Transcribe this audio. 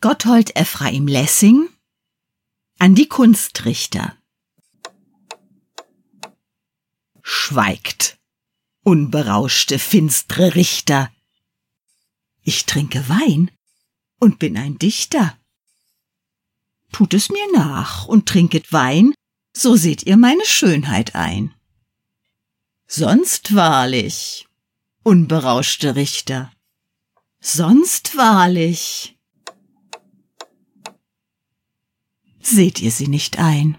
Gotthold Ephraim Lessing an die Kunstrichter. Schweigt, unberauschte, finstre Richter. Ich trinke Wein und bin ein Dichter. Tut es mir nach und trinket Wein, so seht ihr meine Schönheit ein. Sonst wahrlich, unberauschte Richter, sonst wahrlich, seht ihr sie nicht ein.